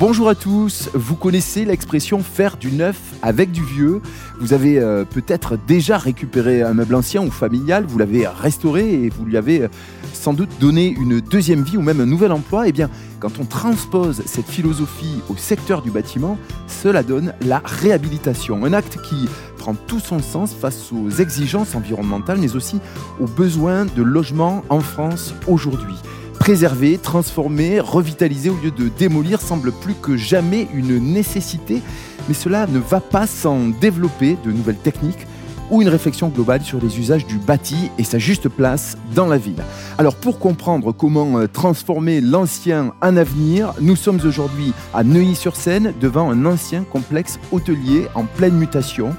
Bonjour à tous, vous connaissez l'expression faire du neuf avec du vieux. Vous avez euh, peut-être déjà récupéré un meuble ancien ou familial, vous l'avez restauré et vous lui avez euh, sans doute donné une deuxième vie ou même un nouvel emploi. Eh bien, quand on transpose cette philosophie au secteur du bâtiment, cela donne la réhabilitation, un acte qui prend tout son sens face aux exigences environnementales mais aussi aux besoins de logement en France aujourd'hui préserver, transformer, revitaliser au lieu de démolir semble plus que jamais une nécessité, mais cela ne va pas sans développer de nouvelles techniques ou une réflexion globale sur les usages du bâti et sa juste place dans la ville. Alors pour comprendre comment euh, transformer l'ancien en avenir, nous sommes aujourd'hui à Neuilly-sur-Seine devant un ancien complexe hôtelier en pleine mutation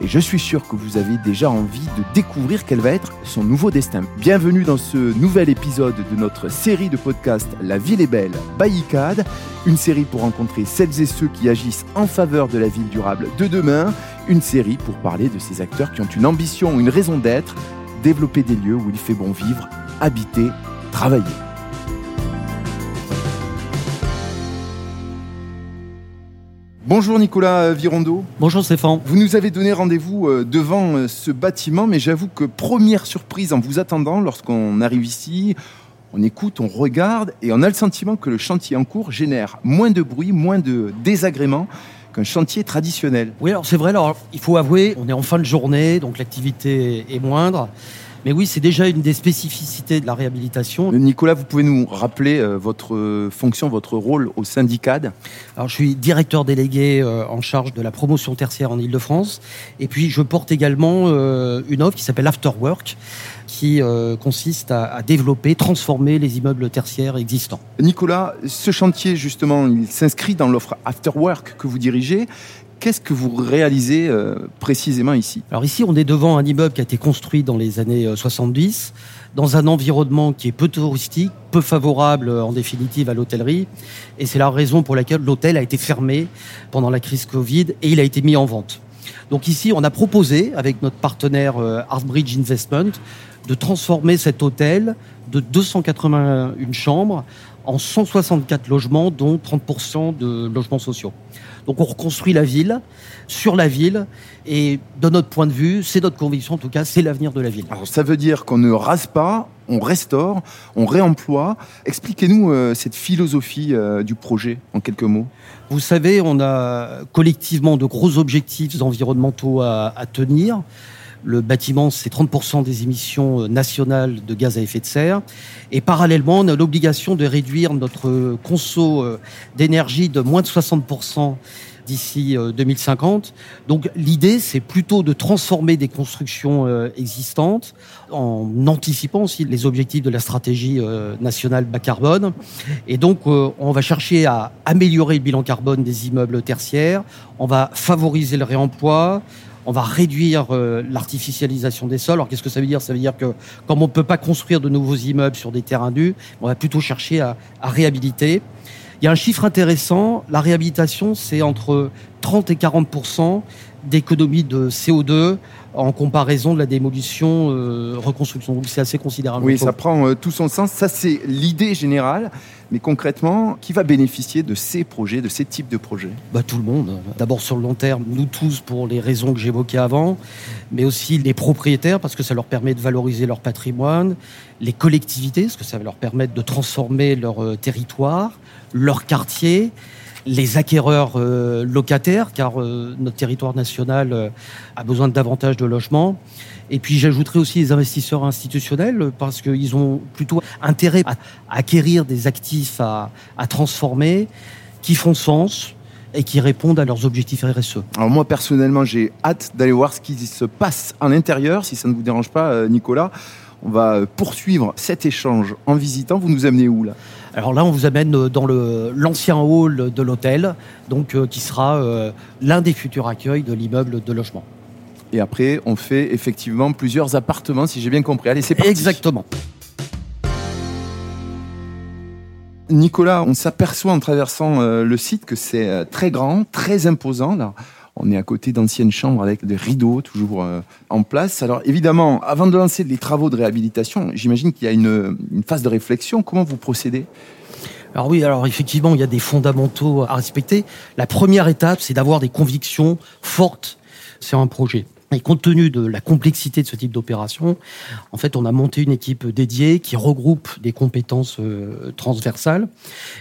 et je suis sûr que vous avez déjà envie de découvrir quel va être son nouveau destin. Bienvenue dans ce nouvel épisode de notre série de podcasts La ville est belle, Baïcade, une série pour rencontrer celles et ceux qui agissent en faveur de la ville durable de demain, une série pour parler de ces acteurs qui ont une ambition, une raison d'être, développer des lieux où il fait bon vivre, habiter, travailler. Bonjour Nicolas Virondo. Bonjour Stéphane. Vous nous avez donné rendez-vous euh, devant euh, ce bâtiment, mais j'avoue que première surprise en vous attendant lorsqu'on arrive ici, on écoute, on regarde et on a le sentiment que le chantier en cours génère moins de bruit, moins de désagréments qu'un chantier traditionnel. Oui, alors c'est vrai, alors il faut avouer, on est en fin de journée, donc l'activité est moindre. Mais oui, c'est déjà une des spécificités de la réhabilitation. Nicolas, vous pouvez nous rappeler euh, votre fonction, votre rôle au syndicat? Alors, je suis directeur délégué euh, en charge de la promotion tertiaire en Ile-de-France. Et puis, je porte également euh, une offre qui s'appelle Afterwork qui consiste à, à, développer, transformer les immeubles tertiaires existants. Nicolas, ce chantier, justement, il s'inscrit dans l'offre Afterwork que vous dirigez. Qu'est-ce que vous réalisez euh, précisément ici? Alors ici, on est devant un immeuble qui a été construit dans les années 70, euh, dans un environnement qui est peu touristique, peu favorable euh, en définitive à l'hôtellerie. Et c'est la raison pour laquelle l'hôtel a été fermé pendant la crise Covid et il a été mis en vente. Donc ici, on a proposé, avec notre partenaire Artbridge Investment, de transformer cet hôtel de 281 chambres en 164 logements, dont 30% de logements sociaux. Donc on reconstruit la ville, sur la ville, et de notre point de vue, c'est notre conviction en tout cas, c'est l'avenir de la ville. Alors ça veut dire qu'on ne rase pas, on restaure, on réemploie. Expliquez-nous euh, cette philosophie euh, du projet en quelques mots. Vous savez, on a collectivement de gros objectifs environnementaux à, à tenir. Le bâtiment, c'est 30% des émissions euh, nationales de gaz à effet de serre. Et parallèlement, on a l'obligation de réduire notre conso euh, d'énergie de moins de 60% d'ici 2050. Euh, Donc l'idée, c'est plutôt de transformer des constructions existantes en anticipant aussi les objectifs de la stratégie nationale bas carbone. Et donc, on va chercher à améliorer le bilan carbone des immeubles tertiaires, on va favoriser le réemploi, on va réduire euh, l'artificialisation des sols. Alors qu'est-ce que ça veut dire? Ça veut dire que comme on ne peut pas construire de nouveaux immeubles sur des terrains nus, on va plutôt chercher à, à réhabiliter. Il y a un chiffre intéressant, la réhabilitation, c'est entre 30 et 40% d'économie de CO2 en comparaison de la démolition euh, reconstruction. Donc c'est assez considérable. Oui, ça prend euh, tout son sens. Ça, c'est l'idée générale. Mais concrètement, qui va bénéficier de ces projets, de ces types de projets? Bah, Tout le monde. D'abord sur le long terme, nous tous pour les raisons que j'évoquais avant, mais aussi les propriétaires parce que ça leur permet de valoriser leur patrimoine, les collectivités parce que ça va leur permettre de transformer leur euh, territoire, leur quartier les acquéreurs euh, locataires, car euh, notre territoire national euh, a besoin de davantage de logements. Et puis j'ajouterai aussi les investisseurs institutionnels, parce qu'ils ont plutôt intérêt à acquérir des actifs à, à transformer, qui font sens, et qui répondent à leurs objectifs RSE. Alors moi personnellement j'ai hâte d'aller voir ce qui se passe à l'intérieur, si ça ne vous dérange pas Nicolas. On va poursuivre cet échange en visitant. Vous nous amenez où là? Alors là, on vous amène euh, dans l'ancien hall de l'hôtel, donc euh, qui sera euh, l'un des futurs accueils de l'immeuble de logement. Et après, on fait effectivement plusieurs appartements, si j'ai bien compris. Allez, c'est parti. Exactement. Nicolas, on s'aperçoit en traversant le site que c'est très grand, très imposant. Là. On est à côté d'anciennes chambres avec des rideaux toujours euh, en place. Alors évidemment, avant de lancer les travaux de réhabilitation, j'imagine qu'il y a une, phase de réflexion. Comment vous procédez? Alors oui, alors effectivement, il y a des fondamentaux à respecter. La première étape, c'est d'avoir des convictions fortes sur un projet. Et compte tenu de la complexité de ce type d'opération, en fait, on a monté une équipe dédiée qui regroupe des compétences euh, transversales.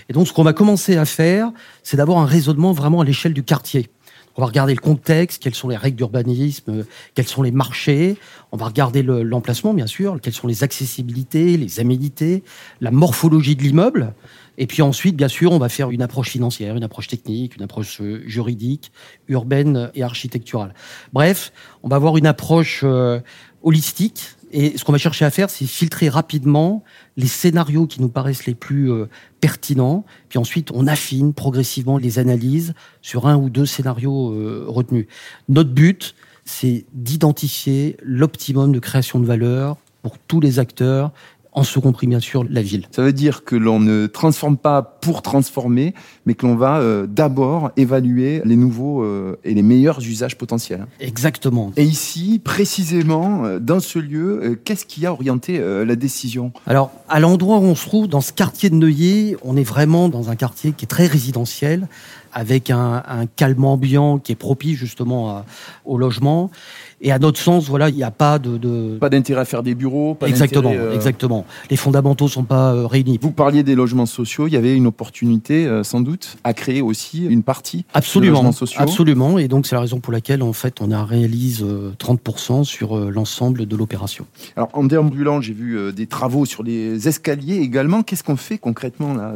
Et donc, ce qu'on va commencer à faire, c'est d'avoir un raisonnement vraiment à l'échelle du quartier. On va regarder le contexte, quelles sont les règles d'urbanisme, quels sont les marchés. On va regarder l'emplacement, bien sûr, quelles sont les accessibilités, les aménités, la morphologie de l'immeuble. Et puis ensuite, bien sûr, on va faire une approche financière, une approche technique, une approche euh, juridique, urbaine et architecturale. Bref, on va avoir une approche euh, holistique. Et ce qu'on va chercher à faire, c'est filtrer rapidement les scénarios qui nous paraissent les plus euh, pertinents. Puis ensuite, on affine progressivement les analyses sur un ou deux scénarios retenus. Notre but, c'est d'identifier l'optimum de création de valeur pour tous les acteurs en ce compris bien sûr la ville. Ça veut dire que l'on ne transforme pas pour transformer, mais que l'on va euh, d'abord évaluer les nouveaux euh, et les meilleurs usages potentiels. Exactement. Et ici, précisément, euh, dans ce lieu, qu'est-ce qui a orienté la décision? Alors, à l'endroit où on se trouve, dans ce quartier de Neuilly, on est vraiment dans un quartier qui est très résidentiel, avec un, un calme ambiant qui est propice justement au logement. Et à notre sens, voilà, il n'y a pas de, de... pas d'intérêt à faire des bureaux. Pas exactement, euh, exactement. Les fondamentaux sont pas euh, réunis. Vous parliez des logements sociaux. Il y avait une opportunité, euh, sans doute, à créer aussi une partie absolument, de logements sociaux. Absolument. Et donc c'est la raison pour laquelle en fait on a réalise 30% sur l'ensemble de l'opération. Alors en déambulant, j'ai vu des travaux sur les escaliers également. Qu'est-ce qu'on fait concrètement là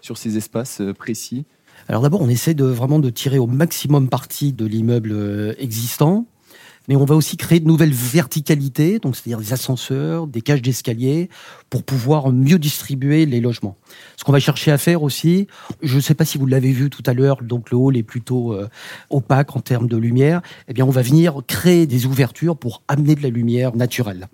sur ces espaces précis? Alors d'abord, on essaie de vraiment de tirer au maximum parti de l'immeuble existant mais on va aussi créer de nouvelles verticalités, donc c'est-à-dire des ascenseurs, des cages d'escalier, pour pouvoir mieux distribuer les logements. Ce qu'on va chercher à faire aussi, je ne sais pas si vous l'avez vu tout à l'heure, donc le hall est plutôt euh, opaque en termes de lumière. Eh bien, on va venir créer des ouvertures pour amener de la lumière naturelle.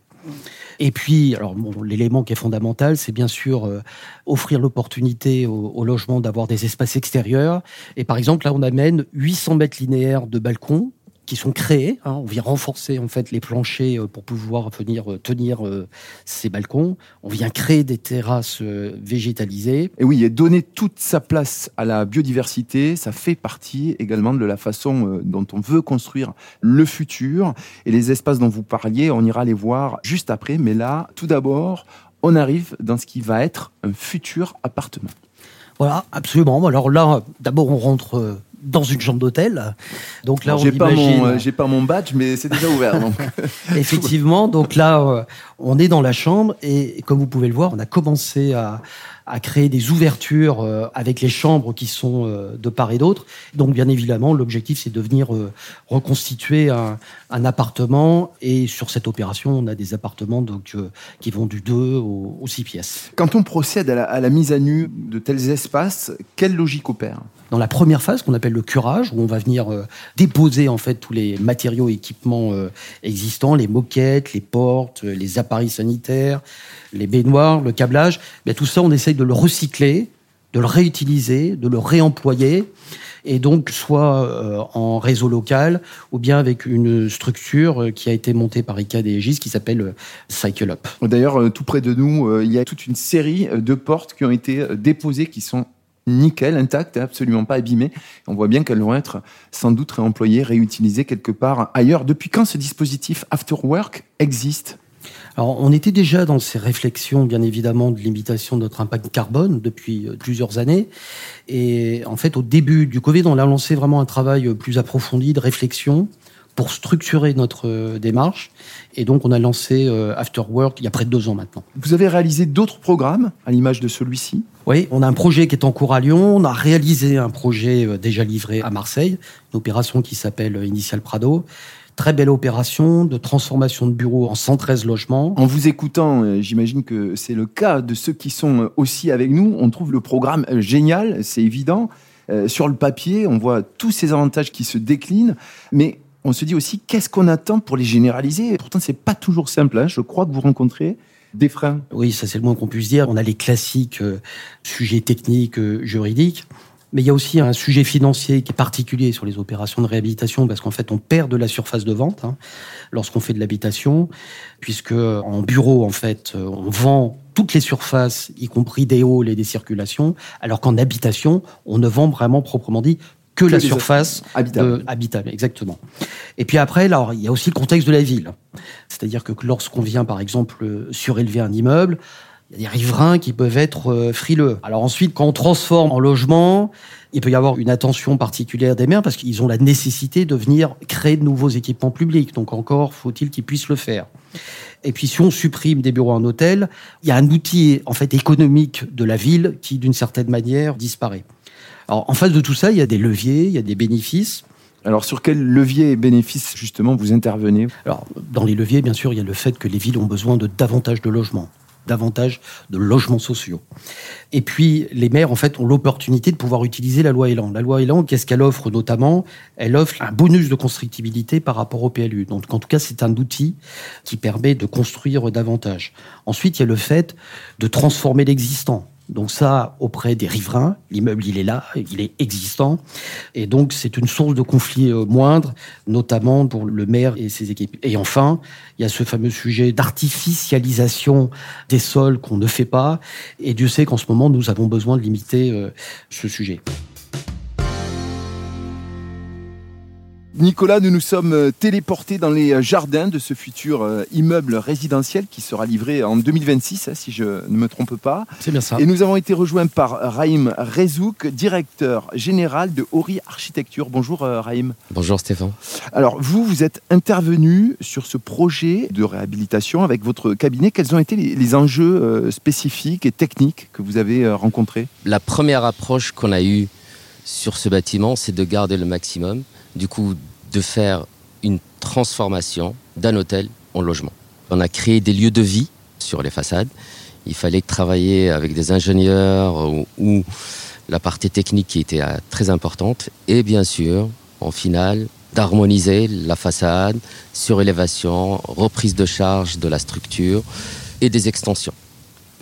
Et puis, alors l'élément qui est fondamental, c'est bien sûr euh, offrir l'opportunité au, au, logement d'avoir des espaces extérieurs. Et par exemple, là, on amène 800 mètres linéaires de balcons qui sont créés. Hein. On vient renforcer en fait les planchers euh, pour pouvoir venir euh, tenir euh, ces balcons. On vient créer des terrasses végétalisées. Et oui, et donner toute sa place à la biodiversité, ça fait partie également de la façon dont on veut construire le futur. Et les espaces dont vous parliez, on ira les voir juste après. Mais là, tout d'abord, on arrive dans ce qui va être un futur appartement. Voilà, absolument. Alors là, d'abord, on rentre dans une chambre d'hôtel. Donc là, on j'ai pas mon, euh, j'ai pas mon badge, mais c'est déjà ouvert. donc. Effectivement. Donc là, euh, on est dans la chambre et comme vous pouvez le voir, on a commencé à, à créer des ouvertures euh, avec les chambres qui sont de part et d'autre. Donc, bien évidemment, l'objectif, c'est de venir reconstituer un, un, appartement. Et sur cette opération, on a des appartements donc, qui vont du 2 au, 6 pièces. Quand on procède à la, à la mise à nu de tels espaces, quelle logique opère? Dans la première phase qu'on appelle le curage, où on va venir déposer en fait tous les matériaux et équipements existants, les moquettes, les portes, les appareils sanitaires, les baignoires, le câblage, bien tout ça, on essaye de le recycler, de le réutiliser, de le réemployer, et donc soit euh, en réseau local ou bien avec une structure euh, qui a été montée par ICAD et Egis qui s'appelle euh, Cycle Up. D'ailleurs, tout près de nous, il y a toute une série de portes qui ont été déposées qui sont nickel, intactes, absolument pas abîmées. On voit bien qu'elles vont être sans doute réemployées, réutilisées quelque part ailleurs. Depuis quand ce dispositif After Work existe? Alors, on était déjà dans ces réflexions, bien évidemment, de limitation de notre impact carbone depuis euh, plusieurs années. Et en fait, au début du Covid, on a lancé vraiment un travail euh, plus approfondi de réflexion pour structurer notre euh, démarche. Et donc, on a lancé After Work il y a près de deux ans maintenant. Vous avez réalisé d'autres programmes à l'image de celui-ci? Oui, on a un projet qui est en cours à Lyon. On a réalisé un projet déjà livré à Marseille, une opération qui s'appelle Initial Prado. Très belle opération de transformation de bureaux en 113 logements. En vous écoutant, euh, j'imagine que c'est le cas de ceux qui sont euh, aussi avec nous. On trouve le programme euh, génial, c'est évident. sur le papier, on voit tous ces avantages qui se déclinent, mais on se dit aussi qu'est-ce qu'on attend pour les généraliser? Pourtant, c'est pas toujours simple. Hein. Je crois que vous rencontrez des freins. Oui, ça c'est le moins qu'on puisse dire. On a les classiques sujets techniques, juridiques. Mais il y a aussi un sujet financier qui est particulier sur les opérations de réhabilitation parce qu'en fait, on perd de la surface de vente hein, lorsqu'on fait de l'habitation, puisque en bureau, en fait, on vend toutes les surfaces, y compris des halls et des circulations, alors qu'en habitation, on ne vend vraiment proprement dit que, la surface habitable. habitable. exactement. Et puis après, alors, il y a aussi le contexte de la ville. C'est-à-dire que lorsqu'on vient, par exemple, surélever un immeuble, il y a des riverains qui peuvent être euh, frileux. Alors ensuite, quand on transforme en logement, il peut y avoir une attention particulière des maires parce qu'ils ont la nécessité de venir créer de nouveaux équipements publics. Donc encore faut-il qu'ils puissent le faire. Et puis si on supprime des bureaux en hôtel, il y a un outil en fait économique de la ville qui d'une certaine manière disparaît. Alors en face de tout ça, il y a des leviers, il y a des bénéfices. Alors sur quels leviers et bénéfices justement vous intervenez? Alors dans les leviers, bien sûr, il y a le fait que les villes ont besoin de davantage de logements davantage de logements sociaux. Et puis, les maires, en fait, ont l'opportunité de pouvoir utiliser la loi Elan. La loi Elan, qu'est-ce qu'elle offre notamment? Elle offre un bonus de constructibilité par rapport au PLU. Donc, en tout cas, c'est un outil qui permet de construire davantage. Ensuite, il y a le fait de transformer l'existant. Donc ça, auprès des riverains, l'immeuble, il est là, il est existant. Et donc, c'est une source de conflit euh, moindre, notamment pour le maire et ses équipes. Et enfin, il y a ce fameux sujet d'artificialisation des sols qu'on ne fait pas. Et Dieu sait qu'en ce moment, nous avons besoin de limiter euh, ce sujet. Nicolas, nous nous sommes euh, téléportés dans les euh, jardins de ce futur euh, immeuble résidentiel qui sera livré en 2026, hein, si je ne me trompe pas. C'est bien ça. Et nous avons été rejoints par Raïm Rezouk, directeur général de Ori Architecture. Bonjour Raïm. Bonjour Stéphane. Alors vous, vous êtes intervenu sur ce projet de réhabilitation avec votre cabinet. Quels ont été les enjeux spécifiques et techniques que vous avez rencontrés? La première approche qu'on a eue sur ce bâtiment, c'est de garder le maximum du coup de faire une transformation d'un hôtel en logement. On a créé des lieux de vie sur les façades. Il fallait travailler avec des ingénieurs ou, la partie technique qui était euh, très importante. Et bien sûr, en finale, d'harmoniser la façade, surélévation, reprise de charge de la structure et des extensions.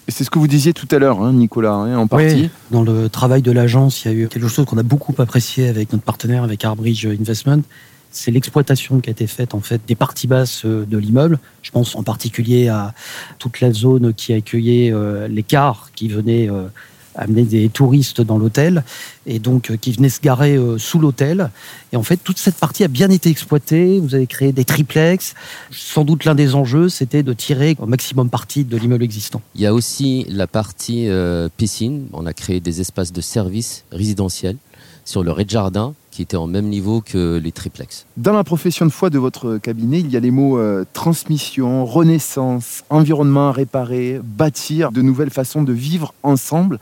C'est ce que vous disiez tout à l'heure, hein, Nicolas, hein, en partie. Oui, dans le travail de l'agence, il y a eu quelque chose qu'on a beaucoup apprécié avec notre partenaire, avec Arbridge Investment. C'est l'exploitation qui a été faite en fait des parties basses euh, de l'immeuble. Je pense en particulier à toute la zone qui accueillait euh, les cars qui venaient euh, amener des touristes dans l'hôtel et donc euh, qui venaient se garer euh, sous l'hôtel. Et en fait, toute cette partie a bien été exploitée. Vous avez créé des triplex. Sans doute l'un des enjeux, c'était de tirer au maximum parti de l'immeuble existant. Il y a aussi la partie euh, piscine. On a créé des espaces de services résidentiels sur le rez-de-jardin qui était en même niveau que les triplex. Dans la profession de foi de votre cabinet, il y a les mots transmission, renaissance, environnement à réparer, bâtir de nouvelles façons de vivre ensemble.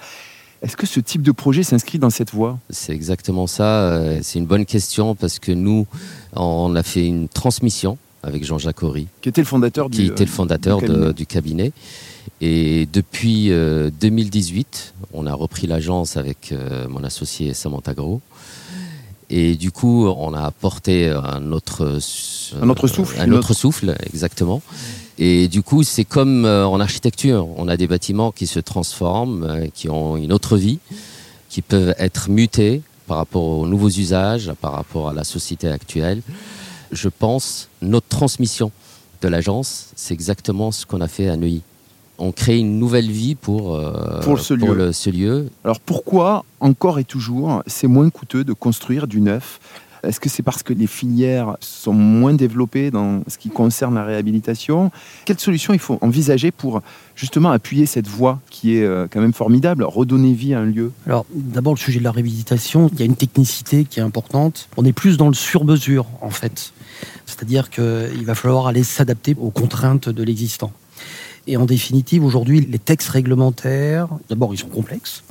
Est-ce que ce type de projet s'inscrit dans cette voie? C'est exactement ça. Euh, c'est une bonne question parce que nous, on a fait une transmission avec Jean-Jacques Horry. Qui était le fondateur, qui était le fondateur du, cabinet. Et depuis 2018, euh, on a repris l'agence avec euh, mon associé Samantha Gros. Et du coup, on a apporté un autre, un autre souffle. Un autre souffle, exactement. Et du coup, c'est comme euh, en architecture. On a des bâtiments qui se transforment, euh, qui ont une autre vie, qui peuvent être mutés par rapport aux nouveaux usages, par rapport à la société actuelle. Je pense, notre transmission de l'agence, c'est exactement ce qu'on a fait à Neuilly. On crée une nouvelle vie pour, euh, pour, ce, lieu. ce lieu. Alors pourquoi, encore et toujours, c'est moins coûteux de construire du neuf? Est-ce que c'est parce que les filières sont moins développées dans ce qui concerne la réhabilitation? Quelles solutions il faut envisager pour justement appuyer cette voie qui est euh, quand même formidable, redonner vie à un lieu? Alors d'abord le sujet de la réhabilitation, il y a une technicité qui est importante. On est plus dans le sur-mesure en fait. C'est-à-dire qu'il va falloir aller s'adapter aux contraintes de l'existant. Et en définitive, aujourd'hui, les textes réglementaires, d'abord, ils sont complexes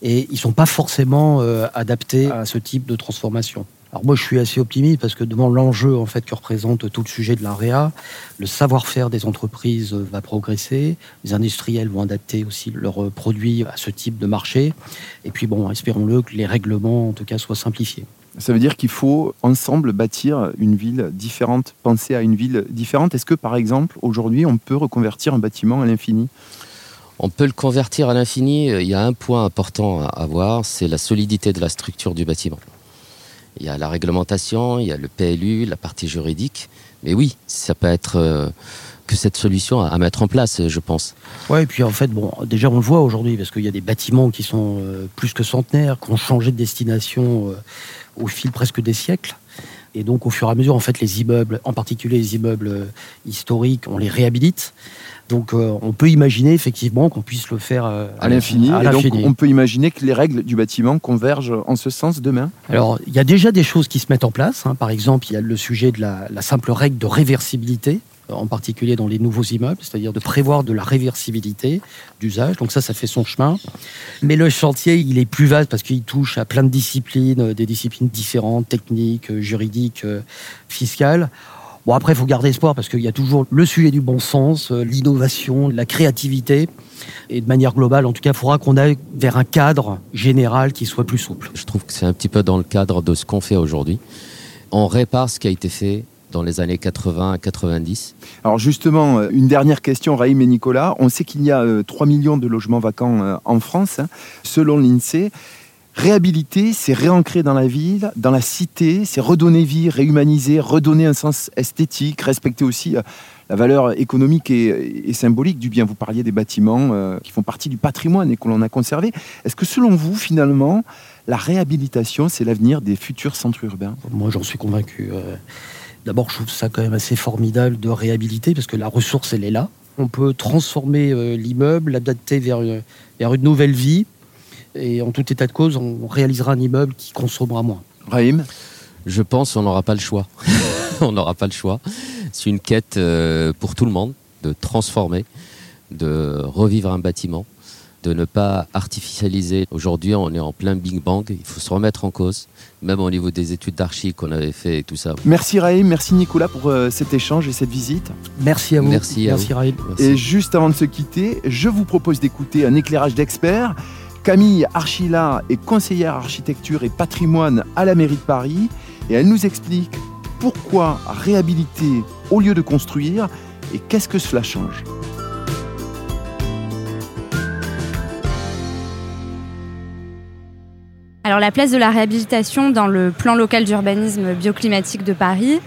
et ils ne sont pas forcément euh, adaptés à ce type de transformation. Alors moi, je suis assez optimiste parce que devant l'enjeu en fait que représente tout le sujet de l'AREA, le savoir-faire des entreprises va progresser, les industriels vont adapter aussi leurs produits à ce type de marché, et puis bon, espérons-le que les règlements en tout cas soient simplifiés. Ça veut dire qu'il faut ensemble bâtir une ville différente, penser à une ville différente. Est-ce que par exemple, aujourd'hui, on peut reconvertir un bâtiment à l'infini? On peut le convertir à l'infini. Il y a un point important à voir, c'est la solidité de la structure du bâtiment. Il y a la réglementation, il y a le PLU, la partie juridique. Mais oui, ça peut être euh, que cette solution à, mettre en place, je pense. Ouais, et puis en fait, bon, déjà on le voit aujourd'hui parce qu'il y a des bâtiments qui sont euh, plus que centenaires, qui ont changé de destination euh, au fil presque des siècles. Et donc, au fur et à mesure, en fait, les immeubles, en particulier les immeubles euh, historiques, on les réhabilite. Donc, on peut imaginer effectivement qu'on puisse le faire à l'infini. Et donc, on peut imaginer que les règles du bâtiment convergent en ce sens demain. Alors, il y a déjà des choses qui se mettent en place. Hein. Par exemple, il y a le sujet de la, la simple règle de réversibilité en particulier dans les nouveaux immeubles, c'est-à-dire de prévoir de la réversibilité d'usage. Donc ça, ça fait son chemin. Mais le chantier, il est plus vaste parce qu'il touche à plein de disciplines, euh, des disciplines différentes, techniques, euh, juridiques, euh, fiscales. Bon, après, il faut garder espoir parce qu'il y a toujours le sujet du bon sens, l'innovation, la créativité. Et de manière globale, en tout cas, il faudra qu'on aille vers un cadre général qui soit plus souple. Je trouve que c'est un petit peu dans le cadre de ce qu'on fait aujourd'hui. On répare ce qui a été fait dans les années 80 à 90. Alors justement, euh, une dernière question, Raïm et Nicolas. On sait qu'il y a 3 euh, millions de logements vacants euh, en France, hein, selon l'INSEE. Réhabiliter, c'est réancrer dans la ville, dans la cité, c'est redonner vie, réhumaniser, redonner un sens esthétique, respecter aussi la valeur économique et, symbolique du bien. Vous parliez des bâtiments qui font partie du patrimoine et que l'on a conservé. Est-ce que selon vous, finalement, la réhabilitation, c'est l'avenir des futurs centres urbains? Moi, j'en suis convaincu. D'abord, je trouve ça quand même assez formidable de réhabiliter parce que la ressource, elle est là. On peut transformer euh, l'immeuble, l'adapter vers, vers une nouvelle vie. Et en tout état de cause, on réalisera un immeuble qui consommera moins. Raïm Je pense qu'on n'aura pas le choix. on n'aura pas le choix. C'est une quête euh, pour tout le monde de transformer, de revivre un bâtiment de ne pas artificialiser. Aujourd'hui, on est en plein Big Bang, il faut se remettre en cause, même au niveau des études d'archi qu'on avait fait et tout ça. Merci Raïm, merci Nicolas pour euh, cet échange et cette visite. Merci à vous. Merci, merci Raïm. Et juste avant de se quitter, je vous propose d'écouter un éclairage d'experts. Camille Archila est conseillère architecture et patrimoine à la mairie de Paris et elle nous explique pourquoi réhabiliter au lieu de construire et qu'est-ce que cela change. Alors la place de la réhabilitation dans le plan local d'urbanisme bioclimatique de Paris,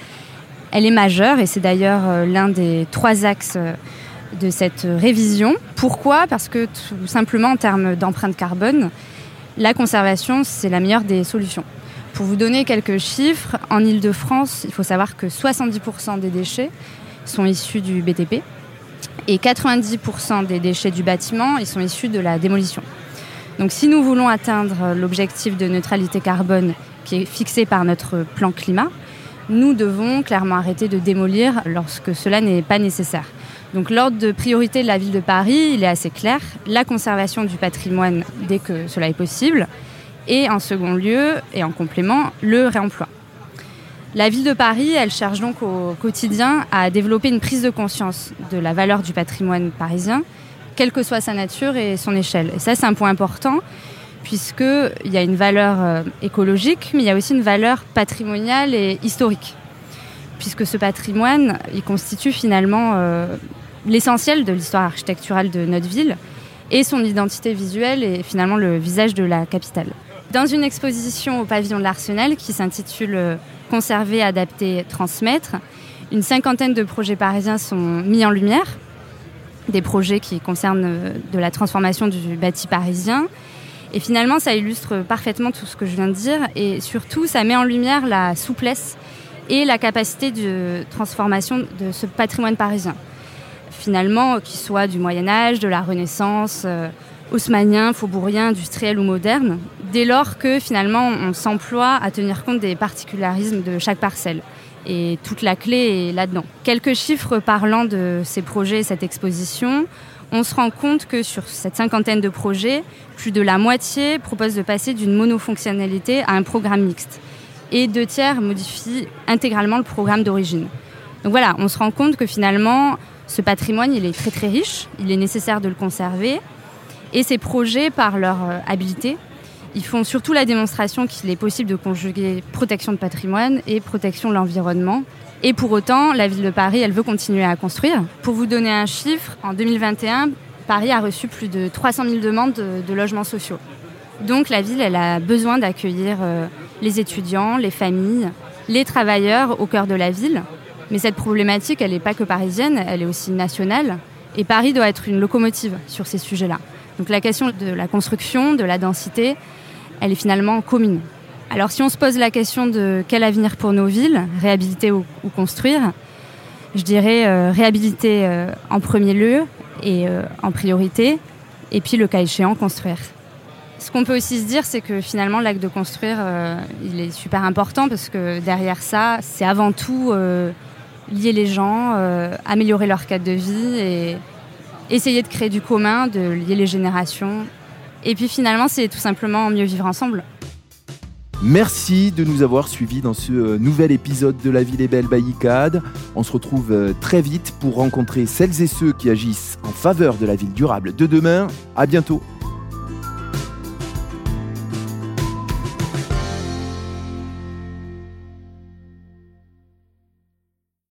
elle est majeure et c'est d'ailleurs euh, l'un des trois axes euh, de cette révision. Pourquoi? Parce que tout simplement en termes d'empreinte carbone, la conservation, c'est la meilleure des solutions. Pour vous donner quelques chiffres, en Ile-de-France, il faut savoir que 70% des déchets sont issus du BTP et 90% des déchets du bâtiment, sont issus de la démolition. Donc si nous voulons atteindre l'objectif de neutralité carbone qui est fixé par notre plan climat, nous devons clairement arrêter de démolir lorsque cela n'est pas nécessaire. Donc l'ordre de priorité de la ville de Paris, il est assez clair, la conservation du patrimoine dès que cela est possible, et en second lieu, et en complément, le réemploi. La ville de Paris, elle cherche donc au quotidien à développer une prise de conscience de la valeur du patrimoine parisien quelle que soit sa nature et son échelle. Et ça, c'est un point important, puisqu'il y a une valeur euh, écologique, mais il y a aussi une valeur patrimoniale et historique. Puisque ce patrimoine, il constitue finalement euh, l'essentiel de l'histoire architecturale de notre ville et son identité visuelle et finalement le visage de la capitale. Dans une exposition au pavillon de l'Arsenal qui s'intitule euh, Conserver, adapter, transmettre, une cinquantaine de projets parisiens sont mis en lumière des projets qui concernent euh, de la transformation du bâti parisien. Et finalement, ça illustre parfaitement tout ce que je viens de dire. Et surtout, ça met en lumière la souplesse et la capacité de transformation de ce patrimoine parisien. Finalement, qu'il soit du Moyen Âge, de la Renaissance, euh, haussmanien, faubourien, industriel ou moderne, dès lors que finalement on s'emploie à tenir compte des particularismes de chaque parcelle. Et toute la clé est là-dedans. Quelques chiffres parlant de ces projets et cette exposition. On se rend compte que sur cette cinquantaine de projets, plus de la moitié propose de passer d'une monofonctionnalité à un programme mixte. Et deux tiers modifient intégralement le programme d'origine. Donc voilà, on se rend compte que finalement, ce patrimoine, il est très très riche, il est nécessaire de le conserver. Et ces projets, par leur euh, habileté, ils font surtout la démonstration qu'il est possible de conjuguer protection de patrimoine et protection de l'environnement. Et pour autant, la ville de Paris, elle veut continuer à construire. Pour vous donner un chiffre, en 2021, Paris a reçu plus de 300 000 demandes de, logements sociaux. Donc la ville, elle a besoin d'accueillir euh, les étudiants, les familles, les travailleurs au cœur de la ville. Mais cette problématique, elle n'est pas que parisienne, elle est aussi nationale. Et Paris doit être une locomotive sur ces sujets-là. Donc la question de la construction, de la densité, elle est finalement commune. Alors si on se pose la question de quel avenir pour nos villes, réhabiliter ou, construire, je dirais euh, réhabiliter euh, en premier lieu et euh, en priorité, et puis le cas échéant, construire. Ce qu'on peut aussi se dire, c'est que finalement l'acte de construire, il est super important parce que derrière ça, c'est avant tout lier les gens, améliorer leur cadre de vie et essayer de créer du commun, de lier les générations. Et puis finalement, c'est tout simplement mieux vivre ensemble. Merci de nous avoir suivis dans ce euh, nouvel épisode de La Ville est belle by ICAD. On se retrouve euh, très vite pour rencontrer celles et ceux qui agissent en faveur de la ville durable de demain. À bientôt.